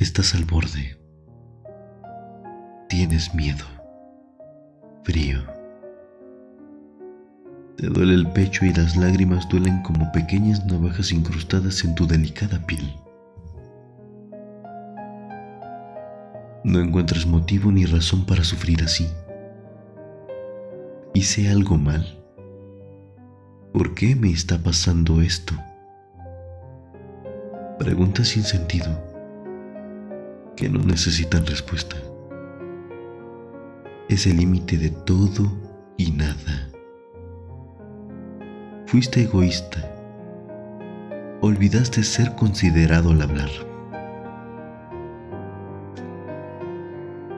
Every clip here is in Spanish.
Estás al borde. Tienes miedo. Frío. Te duele el pecho y las lágrimas duelen como pequeñas navajas incrustadas en tu delicada piel. No encuentras motivo ni razón para sufrir así. ¿Hice algo mal? ¿Por qué me está pasando esto? Preguntas sin sentido que no necesitan respuesta. Es el límite de todo y nada. Fuiste egoísta. Olvidaste ser considerado al hablar.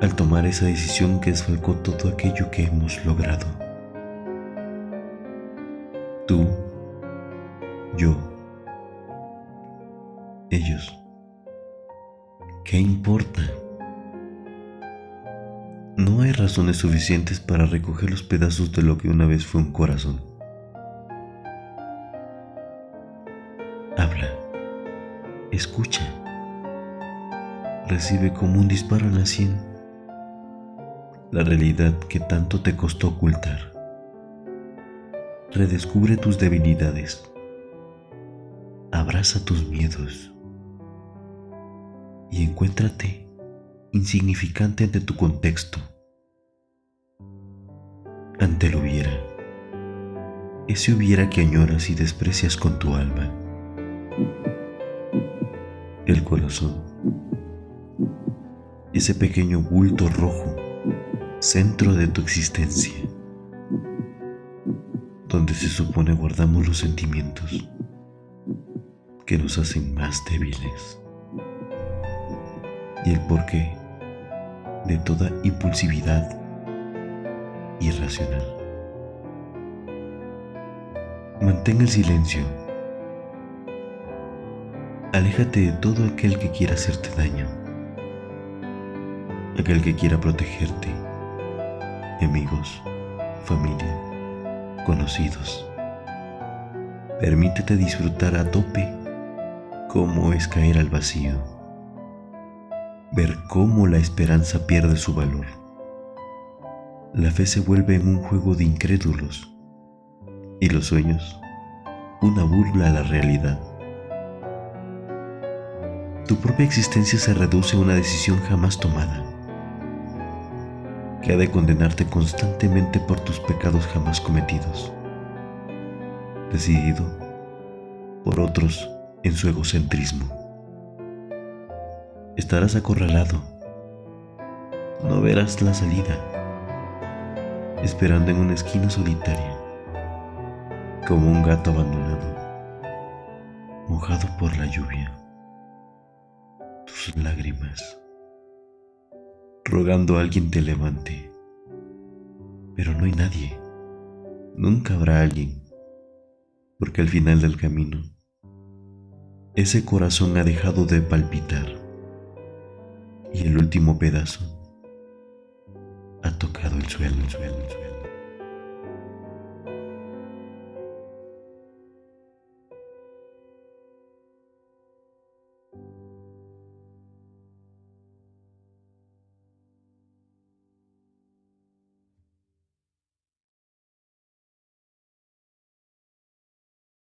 Al tomar esa decisión que desfalcó todo aquello que hemos logrado. Tú, yo, ellos. ¿Qué importa? No hay razones suficientes para recoger los pedazos de lo que una vez fue un corazón. Habla, escucha, recibe como un disparo en la sien la realidad que tanto te costó ocultar. Redescubre tus debilidades, abraza tus miedos y encuéntrate insignificante ante tu contexto, ante el hubiera, ese hubiera que añoras y desprecias con tu alma, el corazón, ese pequeño bulto rojo, centro de tu existencia, donde se supone guardamos los sentimientos que nos hacen más débiles y el porqué de toda impulsividad irracional. Mantén el silencio. Aléjate de todo aquel que quiera hacerte daño, aquel que quiera protegerte, amigos, familia, conocidos. Permítete disfrutar a tope cómo es caer al vacío ver cómo la esperanza pierde su valor. La fe se vuelve en un juego de incrédulos y los sueños una burla a la realidad. Tu propia existencia se reduce a una decisión jamás tomada, que ha de condenarte constantemente por tus pecados jamás cometidos, decidido por otros en su egocentrismo estarás acorralado. No verás la salida, esperando en una esquina solitaria, como un gato abandonado, mojado por la lluvia, tus lágrimas, rogando a alguien te levante. Pero no hay nadie, nunca habrá alguien, porque al final del camino, ese corazón ha dejado de palpitar y el último pedazo ha tocado el suelo, el suelo, el suelo.